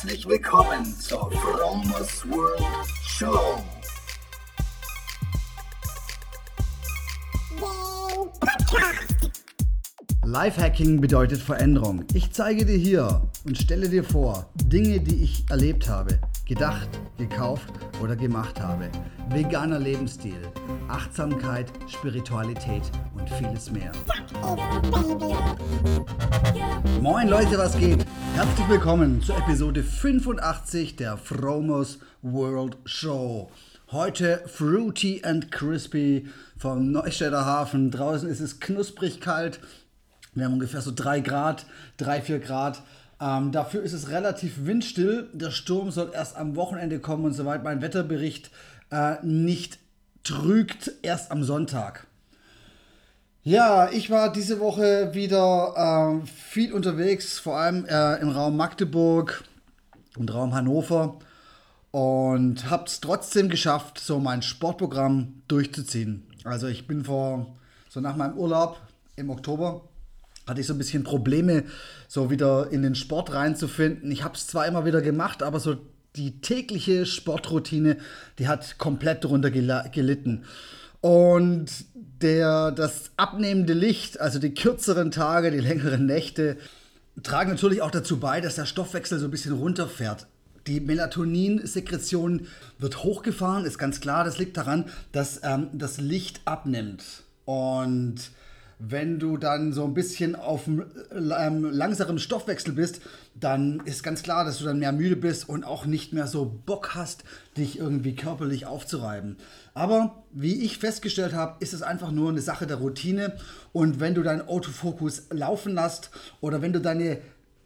Herzlich willkommen zur Fromos World Show. Lifehacking bedeutet Veränderung. Ich zeige dir hier und stelle dir vor Dinge, die ich erlebt habe, gedacht, gekauft oder gemacht habe. Veganer Lebensstil, Achtsamkeit, Spiritualität und vieles mehr. Moin Leute, was geht? Herzlich willkommen zur Episode 85 der Fromos World Show. Heute Fruity and Crispy vom Neustädter Hafen. Draußen ist es knusprig kalt. Wir haben ungefähr so 3 Grad, 3, 4 Grad. Ähm, dafür ist es relativ windstill. Der Sturm soll erst am Wochenende kommen und soweit mein Wetterbericht äh, nicht trügt, erst am Sonntag. Ja, ich war diese Woche wieder äh, viel unterwegs, vor allem äh, im Raum Magdeburg und Raum Hannover und habe es trotzdem geschafft, so mein Sportprogramm durchzuziehen. Also ich bin vor, so nach meinem Urlaub im Oktober, hatte ich so ein bisschen Probleme, so wieder in den Sport reinzufinden. Ich habe es zwar immer wieder gemacht, aber so die tägliche Sportroutine, die hat komplett darunter gelitten. Und der, das abnehmende Licht, also die kürzeren Tage, die längeren Nächte, tragen natürlich auch dazu bei, dass der Stoffwechsel so ein bisschen runterfährt. Die Melatoninsekretion wird hochgefahren, ist ganz klar. Das liegt daran, dass ähm, das Licht abnimmt. Und wenn du dann so ein bisschen auf einem ähm, langsameren Stoffwechsel bist, dann ist ganz klar, dass du dann mehr müde bist und auch nicht mehr so Bock hast, dich irgendwie körperlich aufzureiben. Aber wie ich festgestellt habe, ist es einfach nur eine Sache der Routine. Und wenn du deinen Autofokus laufen lässt oder wenn du deine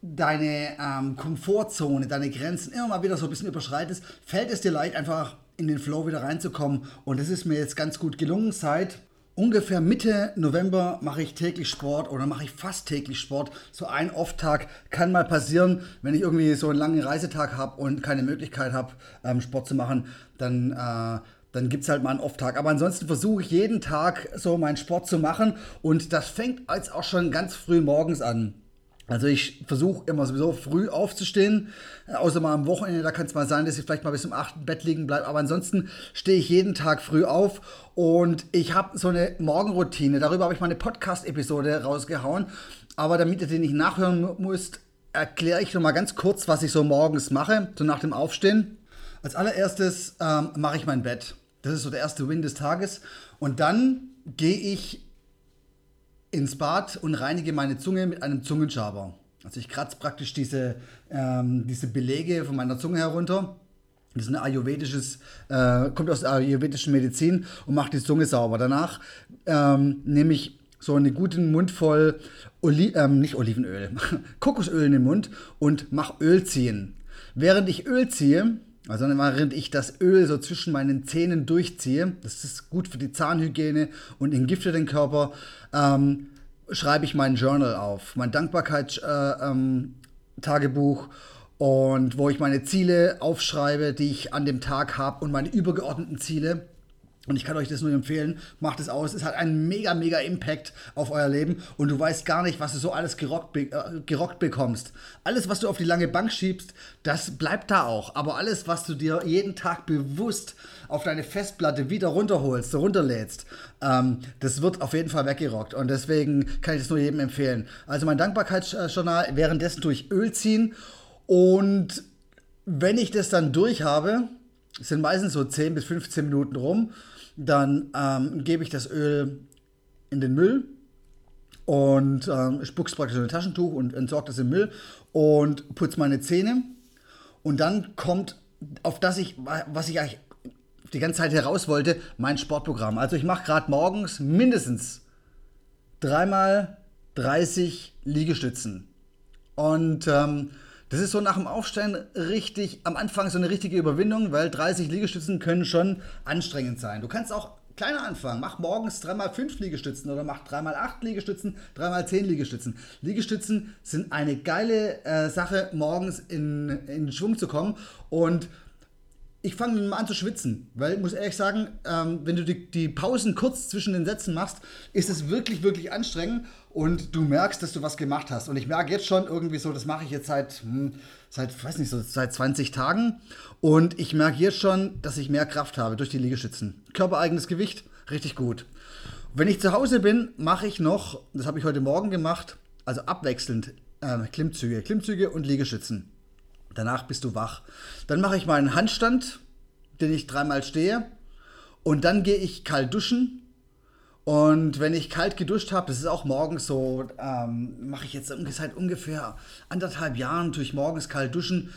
deine ähm, Komfortzone, deine Grenzen immer mal wieder so ein bisschen überschreitest, fällt es dir leicht, einfach in den Flow wieder reinzukommen. Und das ist mir jetzt ganz gut gelungen seit ungefähr Mitte November mache ich täglich Sport oder mache ich fast täglich Sport. So ein Off-Tag kann mal passieren, wenn ich irgendwie so einen langen Reisetag habe und keine Möglichkeit habe, ähm, Sport zu machen, dann, äh, dann gibt es halt mal einen Off-Tag. Aber ansonsten versuche ich jeden Tag so meinen Sport zu machen und das fängt jetzt auch schon ganz früh morgens an. Also ich versuche immer sowieso früh aufzustehen, äh, außer mal am Wochenende, da kann es mal sein, dass ich vielleicht mal bis zum 8. Bett liegen bleibe, aber ansonsten stehe ich jeden Tag früh auf und ich habe so eine Morgenroutine, darüber habe ich mal eine Podcast-Episode rausgehauen, aber damit ihr den nicht nachhören müsst, erkläre ich noch mal ganz kurz, was ich so morgens mache, so nach dem Aufstehen. Als allererstes ähm, mache ich mein Bett. Das ist so der erste Win des Tages und dann gehe ich ins Bad und reinige meine Zunge mit einem Zungenschaber. Also ich kratze praktisch diese, ähm, diese Belege von meiner Zunge herunter. Das ist ein ayurvedisches, äh, kommt aus der ayurvedischen Medizin und macht die Zunge sauber. Danach ähm, nehme ich so einen guten Mund voll, Oli ähm, nicht Olivenöl, Kokosöl in den Mund und mache Öl ziehen. Während ich Öl ziehe, also während ich das Öl so zwischen meinen Zähnen durchziehe, das ist gut für die Zahnhygiene und entgiftet den Körper, ähm, schreibe ich mein Journal auf, mein Dankbarkeitstagebuch. Äh, ähm, und wo ich meine Ziele aufschreibe, die ich an dem Tag habe und meine übergeordneten Ziele. Und ich kann euch das nur empfehlen, macht es aus. Es hat einen mega, mega Impact auf euer Leben und du weißt gar nicht, was du so alles gerockt, äh, gerockt bekommst. Alles, was du auf die lange Bank schiebst, das bleibt da auch. Aber alles, was du dir jeden Tag bewusst auf deine Festplatte wieder runterholst, runterlädst, ähm, das wird auf jeden Fall weggerockt. Und deswegen kann ich das nur jedem empfehlen. Also mein Dankbarkeitsjournal, währenddessen tue ich Öl ziehen und wenn ich das dann durch habe, sind meistens so 10 bis 15 Minuten rum, dann ähm, gebe ich das Öl in den Müll und ähm, spuck's praktisch in ein Taschentuch und entsorge das im Müll und putze meine Zähne. Und dann kommt, auf das ich, was ich eigentlich die ganze Zeit heraus wollte, mein Sportprogramm. Also ich mache gerade morgens mindestens dreimal 30 Liegestützen. Und ähm, das ist so nach dem Aufstehen richtig, am Anfang so eine richtige Überwindung, weil 30 Liegestützen können schon anstrengend sein. Du kannst auch kleiner anfangen. Mach morgens 3x5 Liegestützen oder mach 3x8 Liegestützen, 3x10 Liegestützen. Liegestützen sind eine geile äh, Sache, morgens in, in Schwung zu kommen und ich fange mal an zu schwitzen, weil ich muss ehrlich sagen, ähm, wenn du die, die, Pausen kurz zwischen den Sätzen machst, ist es wirklich, wirklich anstrengend. Und du merkst, dass du was gemacht hast. Und ich merke jetzt schon irgendwie so, das mache ich jetzt seit, hm, seit, weiß nicht, so seit 20 Tagen. Und ich merke jetzt schon, dass ich mehr Kraft habe durch die Liegestützen. Körpereigenes Gewicht, richtig gut. Wenn ich zu Hause bin, mache ich noch, das habe ich heute Morgen gemacht, also abwechselnd äh, Klimmzüge, Klimmzüge und Liegestützen. Danach bist du wach. Dann mache ich meinen Handstand, den ich dreimal stehe. Und dann gehe ich kalt duschen und wenn ich kalt geduscht habe, das ist auch morgens so, ähm, mache ich jetzt seit ungefähr anderthalb Jahren, tue ich morgens kalt duschen.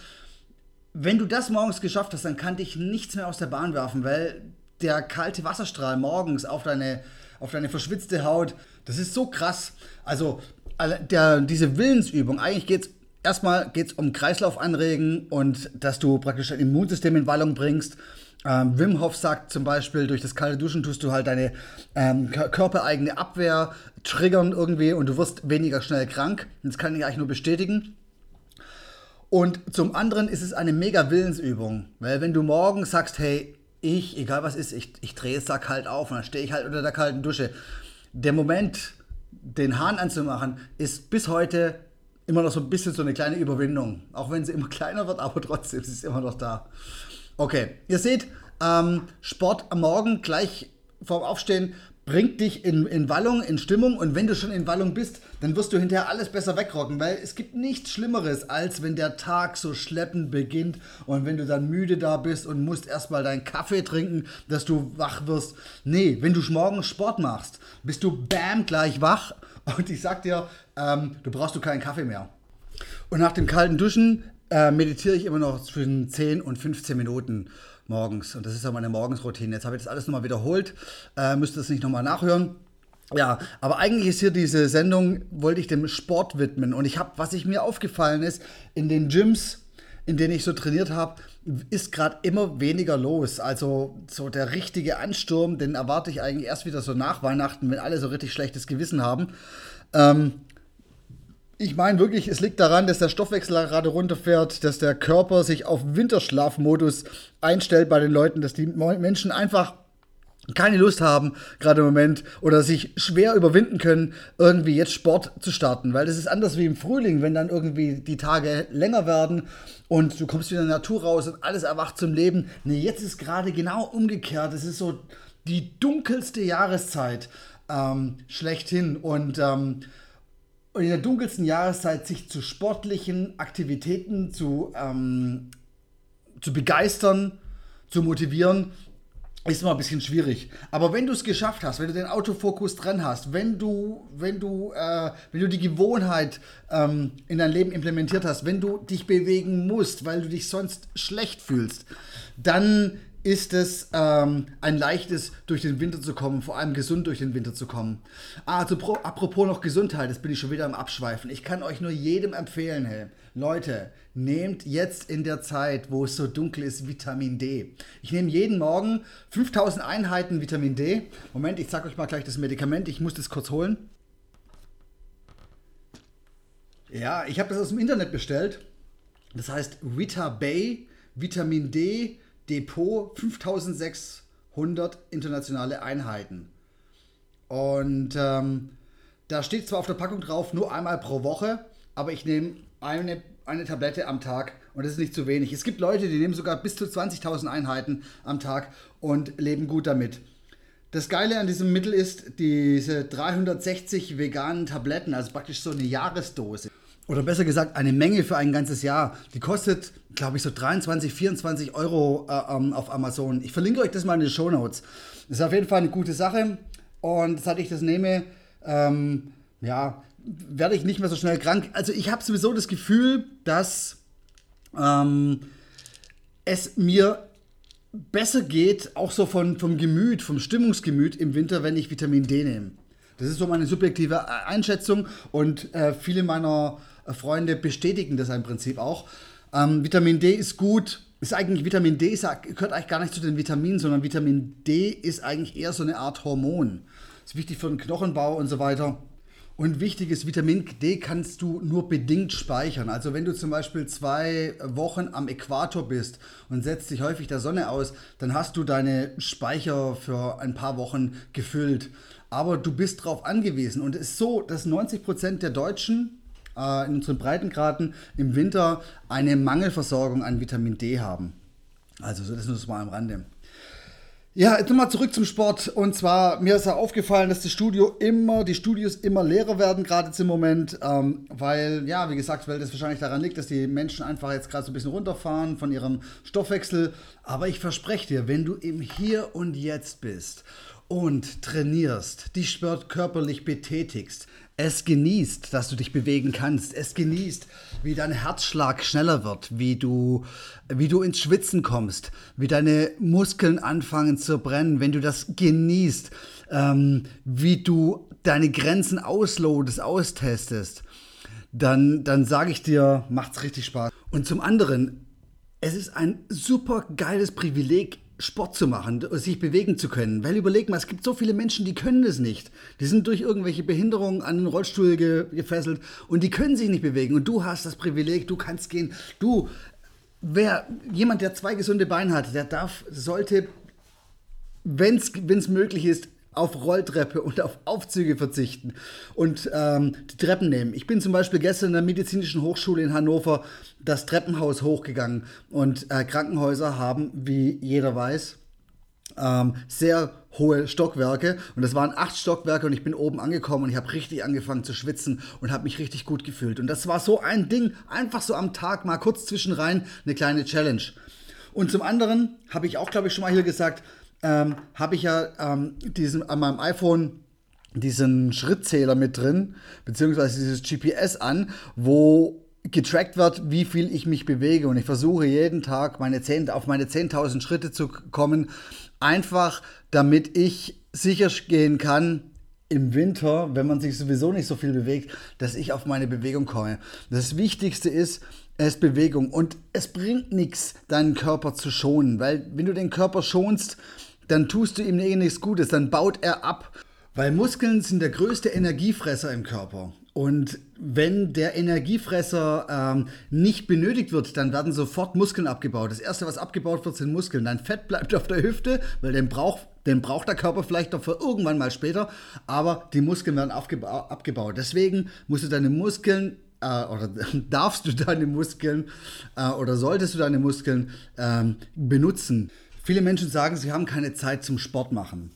Wenn du das morgens geschafft hast, dann kann dich nichts mehr aus der Bahn werfen, weil der kalte Wasserstrahl morgens auf deine, auf deine verschwitzte Haut, das ist so krass. Also der, diese Willensübung, eigentlich geht es erstmal geht's um Kreislauf anregen und dass du praktisch dein Immunsystem in Wallung bringst. Ähm, Wim Hof sagt zum Beispiel, durch das kalte Duschen tust du halt deine ähm, körpereigene Abwehr triggern irgendwie und du wirst weniger schnell krank. Das kann ich eigentlich nur bestätigen. Und zum anderen ist es eine mega Willensübung, weil wenn du morgen sagst, hey, ich, egal was ist, ich, ich drehe es da kalt auf und dann stehe ich halt unter der kalten Dusche. Der Moment, den Hahn anzumachen, ist bis heute immer noch so ein bisschen so eine kleine Überwindung. Auch wenn sie immer kleiner wird, aber trotzdem ist sie immer noch da. Okay, ihr seht, ähm, Sport am Morgen gleich vorm Aufstehen bringt dich in, in Wallung, in Stimmung und wenn du schon in Wallung bist, dann wirst du hinterher alles besser wegrocken, weil es gibt nichts Schlimmeres, als wenn der Tag so schleppend beginnt und wenn du dann müde da bist und musst erstmal deinen Kaffee trinken, dass du wach wirst. Nee, wenn du morgens Sport machst, bist du bam gleich wach und ich sag dir, ähm, du brauchst du keinen Kaffee mehr. Und nach dem kalten Duschen äh, meditiere ich immer noch zwischen 10 und 15 Minuten morgens. Und das ist ja meine Morgensroutine. Jetzt habe ich das alles nochmal wiederholt. Äh, müsst das nicht nochmal nachhören. Ja, aber eigentlich ist hier diese Sendung, wollte ich dem Sport widmen. Und ich habe, was ich mir aufgefallen ist, in den Gyms, in denen ich so trainiert habe, ist gerade immer weniger los. Also so der richtige Ansturm, den erwarte ich eigentlich erst wieder so nach Weihnachten, wenn alle so richtig schlechtes Gewissen haben. Ähm, ich meine wirklich, es liegt daran, dass der Stoffwechsel gerade runterfährt, dass der Körper sich auf Winterschlafmodus einstellt bei den Leuten, dass die Menschen einfach keine Lust haben, gerade im Moment, oder sich schwer überwinden können, irgendwie jetzt Sport zu starten. Weil das ist anders wie im Frühling, wenn dann irgendwie die Tage länger werden und du kommst wieder in die Natur raus und alles erwacht zum Leben. Nee, jetzt ist gerade genau umgekehrt. Es ist so die dunkelste Jahreszeit ähm, schlechthin. Und ähm, und in der dunkelsten Jahreszeit sich zu sportlichen Aktivitäten zu, ähm, zu begeistern, zu motivieren, ist immer ein bisschen schwierig. Aber wenn du es geschafft hast, wenn du den Autofokus dran hast, wenn du, wenn du, äh, wenn du die Gewohnheit ähm, in dein Leben implementiert hast, wenn du dich bewegen musst, weil du dich sonst schlecht fühlst, dann ist es ähm, ein leichtes, durch den Winter zu kommen, vor allem gesund durch den Winter zu kommen. Ah, also pro, apropos noch Gesundheit, das bin ich schon wieder am Abschweifen. Ich kann euch nur jedem empfehlen, hey, Leute, nehmt jetzt in der Zeit, wo es so dunkel ist, Vitamin D. Ich nehme jeden Morgen 5000 Einheiten Vitamin D. Moment, ich zeige euch mal gleich das Medikament, ich muss das kurz holen. Ja, ich habe das aus dem Internet bestellt. Das heißt Vita Bay Vitamin D Depot 5600 internationale Einheiten. Und ähm, da steht zwar auf der Packung drauf, nur einmal pro Woche, aber ich nehme eine, eine Tablette am Tag und das ist nicht zu wenig. Es gibt Leute, die nehmen sogar bis zu 20.000 Einheiten am Tag und leben gut damit. Das Geile an diesem Mittel ist diese 360 veganen Tabletten, also praktisch so eine Jahresdose oder besser gesagt eine Menge für ein ganzes Jahr. Die kostet, glaube ich, so 23, 24 Euro äh, ähm, auf Amazon. Ich verlinke euch das mal in den Show Notes. Das ist auf jeden Fall eine gute Sache. Und seit ich das nehme, ähm, ja, werde ich nicht mehr so schnell krank. Also ich habe sowieso das Gefühl, dass ähm, es mir besser geht, auch so von, vom Gemüt, vom Stimmungsgemüt im Winter, wenn ich Vitamin D nehme. Das ist so meine subjektive Einschätzung und äh, viele meiner Freunde bestätigen das im Prinzip auch. Ähm, Vitamin D ist gut. Ist eigentlich Vitamin D ist, gehört eigentlich gar nicht zu den Vitaminen, sondern Vitamin D ist eigentlich eher so eine Art Hormon. Ist wichtig für den Knochenbau und so weiter. Und wichtig ist, Vitamin D kannst du nur bedingt speichern. Also wenn du zum Beispiel zwei Wochen am Äquator bist und setzt dich häufig der Sonne aus, dann hast du deine Speicher für ein paar Wochen gefüllt. aber du bist darauf angewiesen. Und es ist so, dass 90 Prozent der Deutschen äh, in unseren Breitengraden im Winter eine Mangelversorgung an Vitamin D haben. Also das ist nur mal am Rande. Ja, jetzt nochmal zurück zum Sport. Und zwar, mir ist ja aufgefallen, dass das Studio immer, die Studios immer leerer werden, gerade jetzt im Moment. Ähm, weil, ja, wie gesagt, weil das wahrscheinlich daran liegt, dass die Menschen einfach jetzt gerade so ein bisschen runterfahren von ihrem Stoffwechsel. Aber ich verspreche dir, wenn du im Hier und Jetzt bist und trainierst, dich körperlich betätigst, es genießt, dass du dich bewegen kannst. Es genießt, wie dein Herzschlag schneller wird, wie du, wie du ins Schwitzen kommst, wie deine Muskeln anfangen zu brennen, wenn du das genießt, ähm, wie du deine Grenzen auslotest, austestest, dann, dann sage ich dir, macht's richtig Spaß. Und zum anderen, es ist ein super geiles Privileg, Sport zu machen, sich bewegen zu können. Weil überleg mal, es gibt so viele Menschen, die können es nicht. Die sind durch irgendwelche Behinderungen an den Rollstuhl ge gefesselt und die können sich nicht bewegen. Und du hast das Privileg, du kannst gehen. Du, wer, jemand, der zwei gesunde Beine hat, der darf, sollte, wenn es möglich ist, auf Rolltreppe und auf Aufzüge verzichten und ähm, die Treppen nehmen. Ich bin zum Beispiel gestern in der Medizinischen Hochschule in Hannover das Treppenhaus hochgegangen und äh, Krankenhäuser haben, wie jeder weiß, ähm, sehr hohe Stockwerke und das waren acht Stockwerke und ich bin oben angekommen und ich habe richtig angefangen zu schwitzen und habe mich richtig gut gefühlt und das war so ein Ding, einfach so am Tag mal kurz zwischenrein eine kleine Challenge. Und zum anderen habe ich auch, glaube ich, schon mal hier gesagt, ähm, habe ich ja ähm, diesen, an meinem iPhone diesen Schrittzähler mit drin, beziehungsweise dieses GPS an, wo getrackt wird, wie viel ich mich bewege. Und ich versuche jeden Tag meine 10, auf meine 10.000 Schritte zu kommen, einfach damit ich sicher gehen kann, im Winter, wenn man sich sowieso nicht so viel bewegt, dass ich auf meine Bewegung komme. Das Wichtigste ist, es ist Bewegung. Und es bringt nichts, deinen Körper zu schonen, weil wenn du den Körper schonst, dann tust du ihm nichts Gutes, dann baut er ab. Weil Muskeln sind der größte Energiefresser im Körper. Und wenn der Energiefresser ähm, nicht benötigt wird, dann werden sofort Muskeln abgebaut. Das erste, was abgebaut wird, sind Muskeln. Dein Fett bleibt auf der Hüfte, weil den braucht, den braucht der Körper vielleicht noch für irgendwann mal später. Aber die Muskeln werden abgebaut. Deswegen musst du deine Muskeln äh, oder darfst du deine Muskeln äh, oder solltest du deine Muskeln ähm, benutzen. Viele Menschen sagen, sie haben keine Zeit zum Sport machen.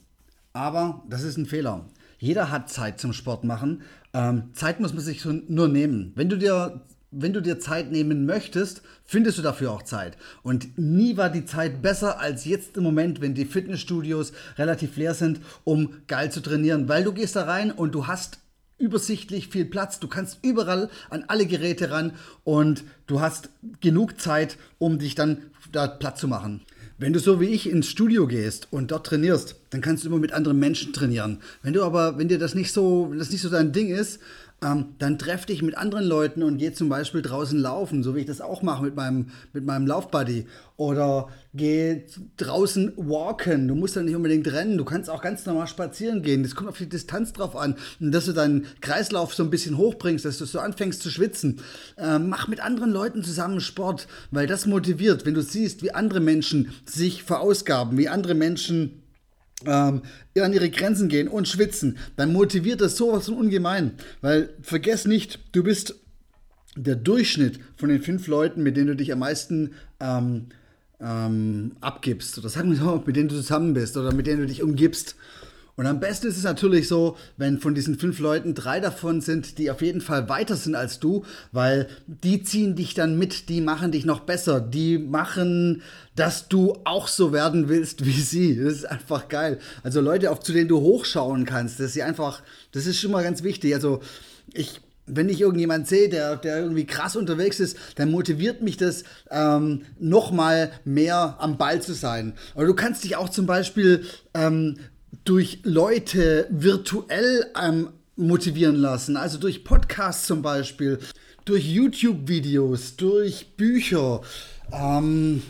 Aber das ist ein Fehler. Jeder hat Zeit zum Sport machen. Ähm, Zeit muss man sich nur nehmen. Wenn du dir wenn du dir Zeit nehmen möchtest, findest du dafür auch Zeit. Und nie war die Zeit besser als jetzt im Moment, wenn die Fitnessstudios relativ leer sind, um geil zu trainieren. Weil du gehst da rein und du hast übersichtlich viel Platz. Du kannst überall an alle Geräte ran und du hast genug Zeit, um dich dann da Platz zu machen. Wenn du so wie ich ins Studio gehst und dort trainierst, dann kannst du immer mit anderen Menschen trainieren. Wenn du aber, wenn dir das nicht so, das nicht so dein Ding ist, ähm, dann treff dich mit anderen Leuten und geh zum Beispiel draußen laufen, so wie ich das auch mache mit meinem, mit meinem Laufbuddy. Oder geh draußen walken. Du musst ja nicht unbedingt rennen, du kannst auch ganz normal spazieren gehen. Das kommt auf die Distanz drauf an. Und dass du deinen Kreislauf so ein bisschen hochbringst, dass du so anfängst zu schwitzen. Ähm, mach mit anderen Leuten zusammen Sport, weil das motiviert, wenn du siehst, wie andere Menschen sich verausgaben, wie andere Menschen ähm, an ihre Grenzen gehen und schwitzen, dann motiviert das sowas von ungemein. Weil vergess nicht, du bist der Durchschnitt von den fünf Leuten, mit denen du dich am meisten ähm, ähm, abgibst. Oder sagen wir so, mit denen du zusammen bist oder mit denen du dich umgibst. Und am besten ist es natürlich so, wenn von diesen fünf Leuten drei davon sind, die auf jeden Fall weiter sind als du, weil die ziehen dich dann mit, die machen dich noch besser, die machen, dass du auch so werden willst wie sie. Das ist einfach geil. Also Leute, auf zu denen du hochschauen kannst, das ist einfach, das ist schon mal ganz wichtig. Also ich wenn ich irgendjemand sehe, der, der irgendwie krass unterwegs ist, dann motiviert mich das, ähm, noch mal mehr am Ball zu sein. Aber du kannst dich auch zum Beispiel ähm, durch Leute virtuell ähm, motivieren lassen, also durch Podcasts zum Beispiel, durch YouTube-Videos, durch Bücher. Ähm,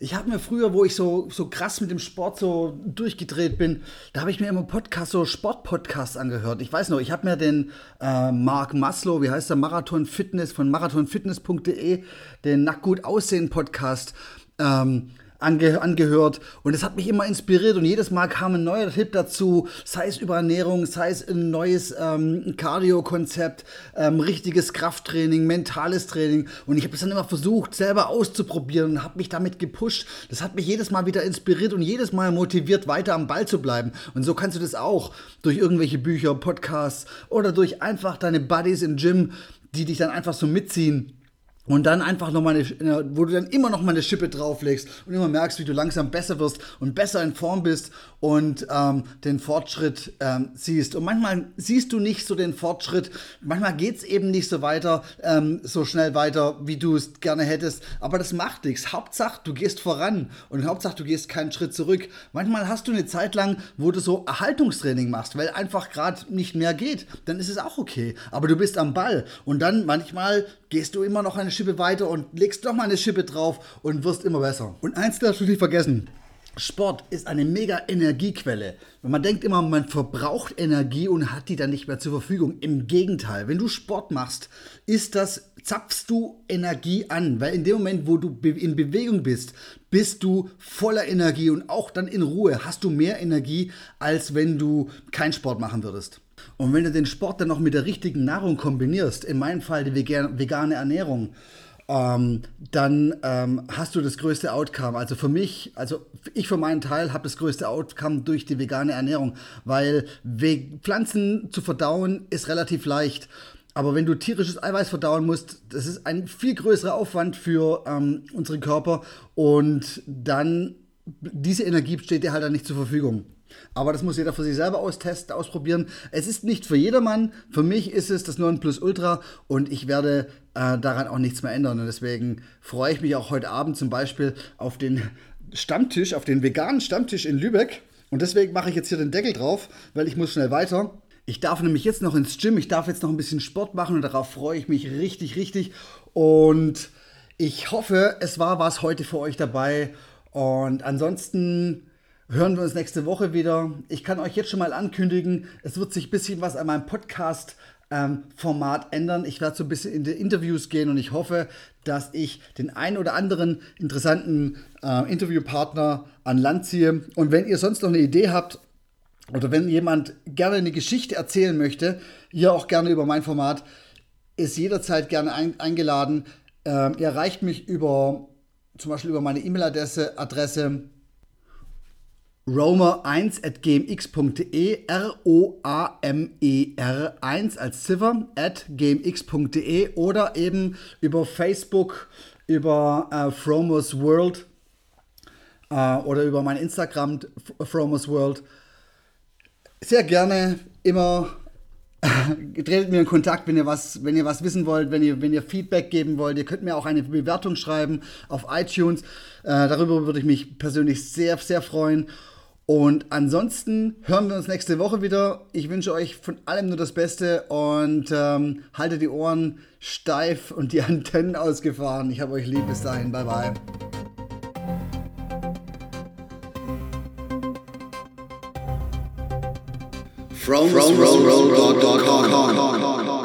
ich habe mir früher, wo ich so, so krass mit dem Sport so durchgedreht bin, da habe ich mir immer Podcasts, so Sportpodcasts angehört. Ich weiß noch, ich habe mir den äh, Mark Maslow, wie heißt der, Marathon Fitness von marathonfitness.de, den Nackt gut aussehen Podcast ähm, ange angehört und es hat mich immer inspiriert und jedes Mal kam ein neuer Tipp dazu, sei es über Ernährung, sei es ein neues ähm, Cardio-Konzept, ähm, richtiges Krafttraining, mentales Training und ich habe es dann immer versucht, selber auszuprobieren und habe mich damit gepusht. Das hat mich jedes Mal wieder inspiriert und jedes Mal motiviert, weiter am Ball zu bleiben. Und so kannst du das auch durch irgendwelche Bücher, Podcasts oder durch einfach deine Buddies im Gym, die dich dann einfach so mitziehen und dann einfach nochmal eine, wo du dann immer noch mal eine Schippe drauflegst und immer merkst, wie du langsam besser wirst und besser in Form bist und ähm, den Fortschritt ähm, siehst. Und manchmal siehst du nicht so den Fortschritt, manchmal geht es eben nicht so weiter, ähm, so schnell weiter, wie du es gerne hättest. Aber das macht nichts. Hauptsache, du gehst voran und Hauptsache, du gehst keinen Schritt zurück. Manchmal hast du eine Zeit lang, wo du so Erhaltungstraining machst, weil einfach gerade nicht mehr geht. Dann ist es auch okay. Aber du bist am Ball und dann manchmal gehst du immer noch eine Schippe weiter und legst doch mal eine Schippe drauf und wirst immer besser. Und eins darfst du nicht vergessen. Sport ist eine mega Energiequelle. Man denkt immer, man verbraucht Energie und hat die dann nicht mehr zur Verfügung. Im Gegenteil, wenn du Sport machst, ist das, zapfst du Energie an, weil in dem Moment, wo du in Bewegung bist, bist du voller Energie und auch dann in Ruhe hast du mehr Energie, als wenn du keinen Sport machen würdest. Und wenn du den Sport dann noch mit der richtigen Nahrung kombinierst, in meinem Fall die vegane Ernährung, ähm, dann ähm, hast du das größte Outcome. Also für mich, also ich für meinen Teil habe das größte Outcome durch die vegane Ernährung, weil Pflanzen zu verdauen ist relativ leicht. Aber wenn du tierisches Eiweiß verdauen musst, das ist ein viel größerer Aufwand für ähm, unseren Körper und dann diese Energie steht dir halt dann nicht zur Verfügung. Aber das muss jeder für sich selber austesten, ausprobieren. Es ist nicht für jedermann. Für mich ist es das Nonplusultra und ich werde äh, daran auch nichts mehr ändern. Und deswegen freue ich mich auch heute Abend zum Beispiel auf den Stammtisch, auf den veganen Stammtisch in Lübeck. Und deswegen mache ich jetzt hier den Deckel drauf, weil ich muss schnell weiter. Ich darf nämlich jetzt noch ins Gym, ich darf jetzt noch ein bisschen Sport machen und darauf freue ich mich richtig, richtig. Und ich hoffe, es war was heute für euch dabei. Und ansonsten hören wir uns nächste Woche wieder. Ich kann euch jetzt schon mal ankündigen, es wird sich ein bisschen was an meinem Podcast ähm, Format ändern. Ich werde so ein bisschen in die Interviews gehen und ich hoffe, dass ich den einen oder anderen interessanten äh, Interviewpartner an Land ziehe. Und wenn ihr sonst noch eine Idee habt oder wenn jemand gerne eine Geschichte erzählen möchte, hier auch gerne über mein Format, ist jederzeit gerne ein, eingeladen. Ähm, ihr erreicht mich über zum Beispiel über meine E-Mail-Adresse Adresse romer1 at gmx.de, R-O-A-M-E-R 1 als Ziffer at gmx.de oder eben über Facebook, über äh, Fromos World äh, oder über mein Instagram Fromos World. Sehr gerne immer tretet mir in Kontakt, wenn ihr was, wenn ihr was wissen wollt, wenn ihr, wenn ihr Feedback geben wollt. Ihr könnt mir auch eine Bewertung schreiben auf iTunes. Äh, darüber würde ich mich persönlich sehr, sehr freuen. Und ansonsten hören wir uns nächste Woche wieder. Ich wünsche euch von allem nur das Beste und ähm, haltet die Ohren steif und die Antennen ausgefahren. Ich habe euch lieb. Bis dahin. Bye bye. From, from, from, from, from, from, from, from, from,